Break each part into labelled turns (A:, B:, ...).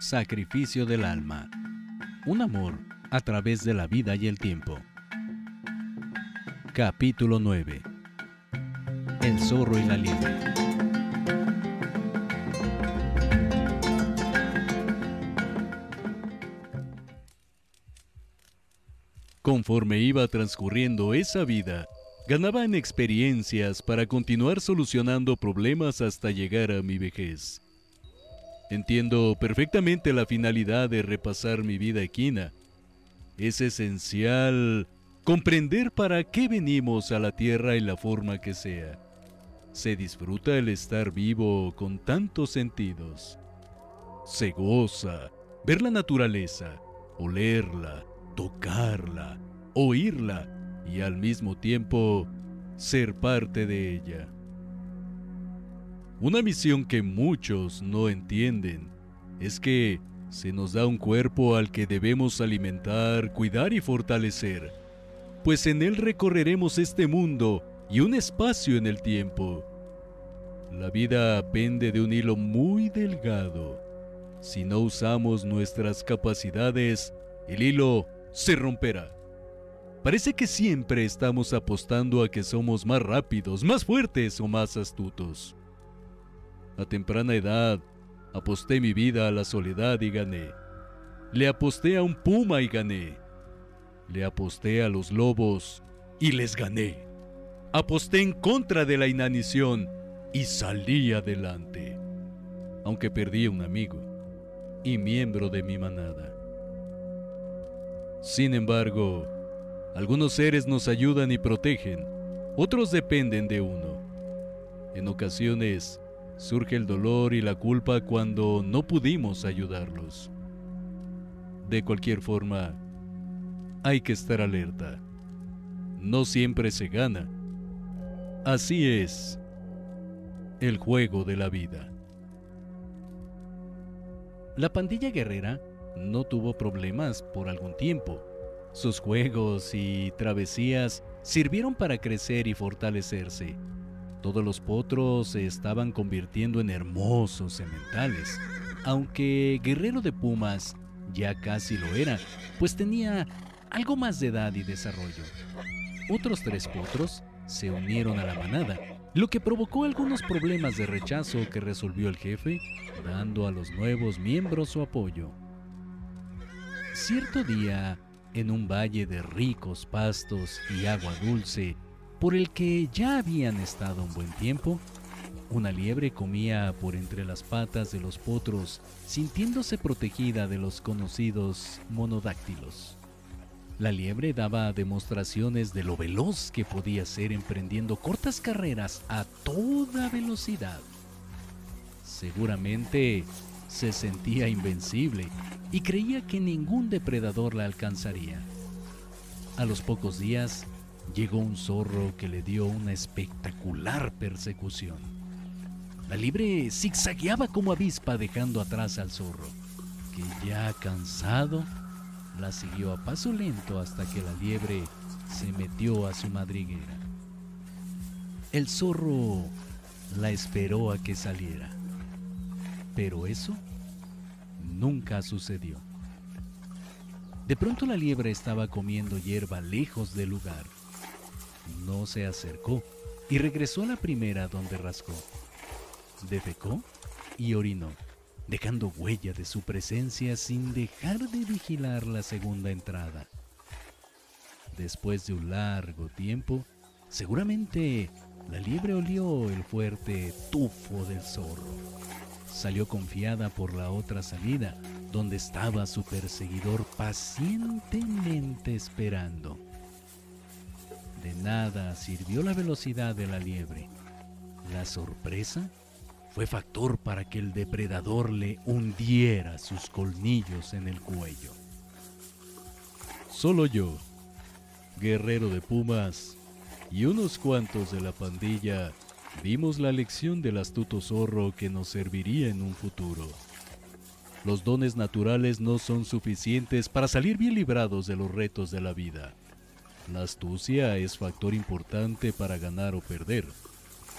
A: Sacrificio del alma. Un amor a través de la vida y el tiempo. Capítulo 9. El zorro y la liebre. Conforme iba transcurriendo esa vida, ganaba en experiencias para continuar solucionando problemas hasta llegar a mi vejez. Entiendo perfectamente la finalidad de repasar mi vida equina. Es esencial comprender para qué venimos a la tierra en la forma que sea. Se disfruta el estar vivo con tantos sentidos. Se goza ver la naturaleza, olerla, tocarla, oírla y al mismo tiempo ser parte de ella. Una misión que muchos no entienden es que se nos da un cuerpo al que debemos alimentar, cuidar y fortalecer, pues en él recorreremos este mundo y un espacio en el tiempo. La vida pende de un hilo muy delgado. Si no usamos nuestras capacidades, el hilo se romperá. Parece que siempre estamos apostando a que somos más rápidos, más fuertes o más astutos. A temprana edad, aposté mi vida a la soledad y gané. Le aposté a un puma y gané. Le aposté a los lobos y les gané. Aposté en contra de la inanición y salí adelante. Aunque perdí un amigo y miembro de mi manada. Sin embargo, algunos seres nos ayudan y protegen, otros dependen de uno. En ocasiones surge el dolor y la culpa cuando no pudimos ayudarlos. De cualquier forma, hay que estar alerta. No siempre se gana. Así es el juego de la vida. La pandilla guerrera no tuvo problemas por algún tiempo. Sus juegos y travesías sirvieron para crecer y fortalecerse. Todos los potros se estaban convirtiendo en hermosos sementales, aunque Guerrero de Pumas ya casi lo era, pues tenía algo más de edad y desarrollo. Otros tres potros se unieron a la manada, lo que provocó algunos problemas de rechazo que resolvió el jefe, dando a los nuevos miembros su apoyo. Cierto día, en un valle de ricos pastos y agua dulce, por el que ya habían estado un buen tiempo, una liebre comía por entre las patas de los potros, sintiéndose protegida de los conocidos monodáctilos. La liebre daba demostraciones de lo veloz que podía ser emprendiendo cortas carreras a toda velocidad. Seguramente se sentía invencible y creía que ningún depredador la alcanzaría. A los pocos días llegó un zorro que le dio una espectacular persecución. La libre zigzagueaba como avispa dejando atrás al zorro, que ya cansado la siguió a paso lento hasta que la liebre se metió a su madriguera. El zorro la esperó a que saliera, pero eso nunca sucedió. De pronto la liebre estaba comiendo hierba lejos del lugar. No se acercó y regresó a la primera donde rascó. Defecó y orinó, dejando huella de su presencia sin dejar de vigilar la segunda entrada. Después de un largo tiempo, seguramente la liebre olió el fuerte tufo del zorro. Salió confiada por la otra salida, donde estaba su perseguidor pacientemente esperando. De nada sirvió la velocidad de la liebre. La sorpresa fue factor para que el depredador le hundiera sus colmillos en el cuello. Solo yo, guerrero de pumas, y unos cuantos de la pandilla vimos la lección del astuto zorro que nos serviría en un futuro. Los dones naturales no son suficientes para salir bien librados de los retos de la vida. La astucia es factor importante para ganar o perder.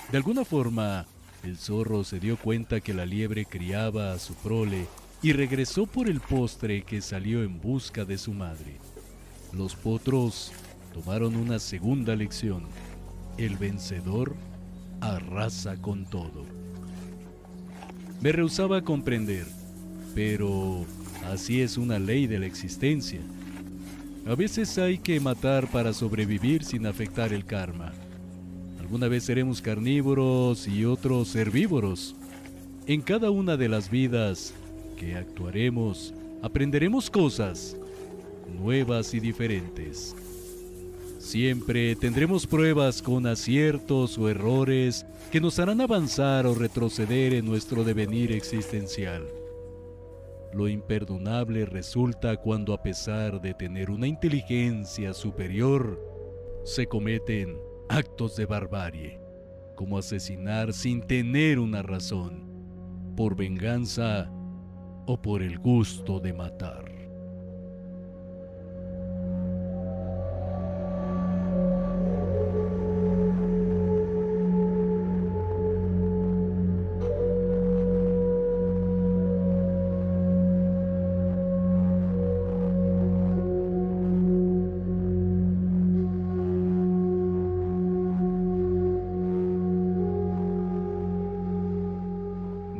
A: De alguna forma, el zorro se dio cuenta que la liebre criaba a su prole y regresó por el postre que salió en busca de su madre. Los potros tomaron una segunda lección. El vencedor arrasa con todo. Me rehusaba a comprender, pero así es una ley de la existencia. A veces hay que matar para sobrevivir sin afectar el karma. Alguna vez seremos carnívoros y otros herbívoros. En cada una de las vidas que actuaremos, aprenderemos cosas nuevas y diferentes. Siempre tendremos pruebas con aciertos o errores que nos harán avanzar o retroceder en nuestro devenir existencial. Lo imperdonable resulta cuando a pesar de tener una inteligencia superior, se cometen actos de barbarie, como asesinar sin tener una razón, por venganza o por el gusto de matar.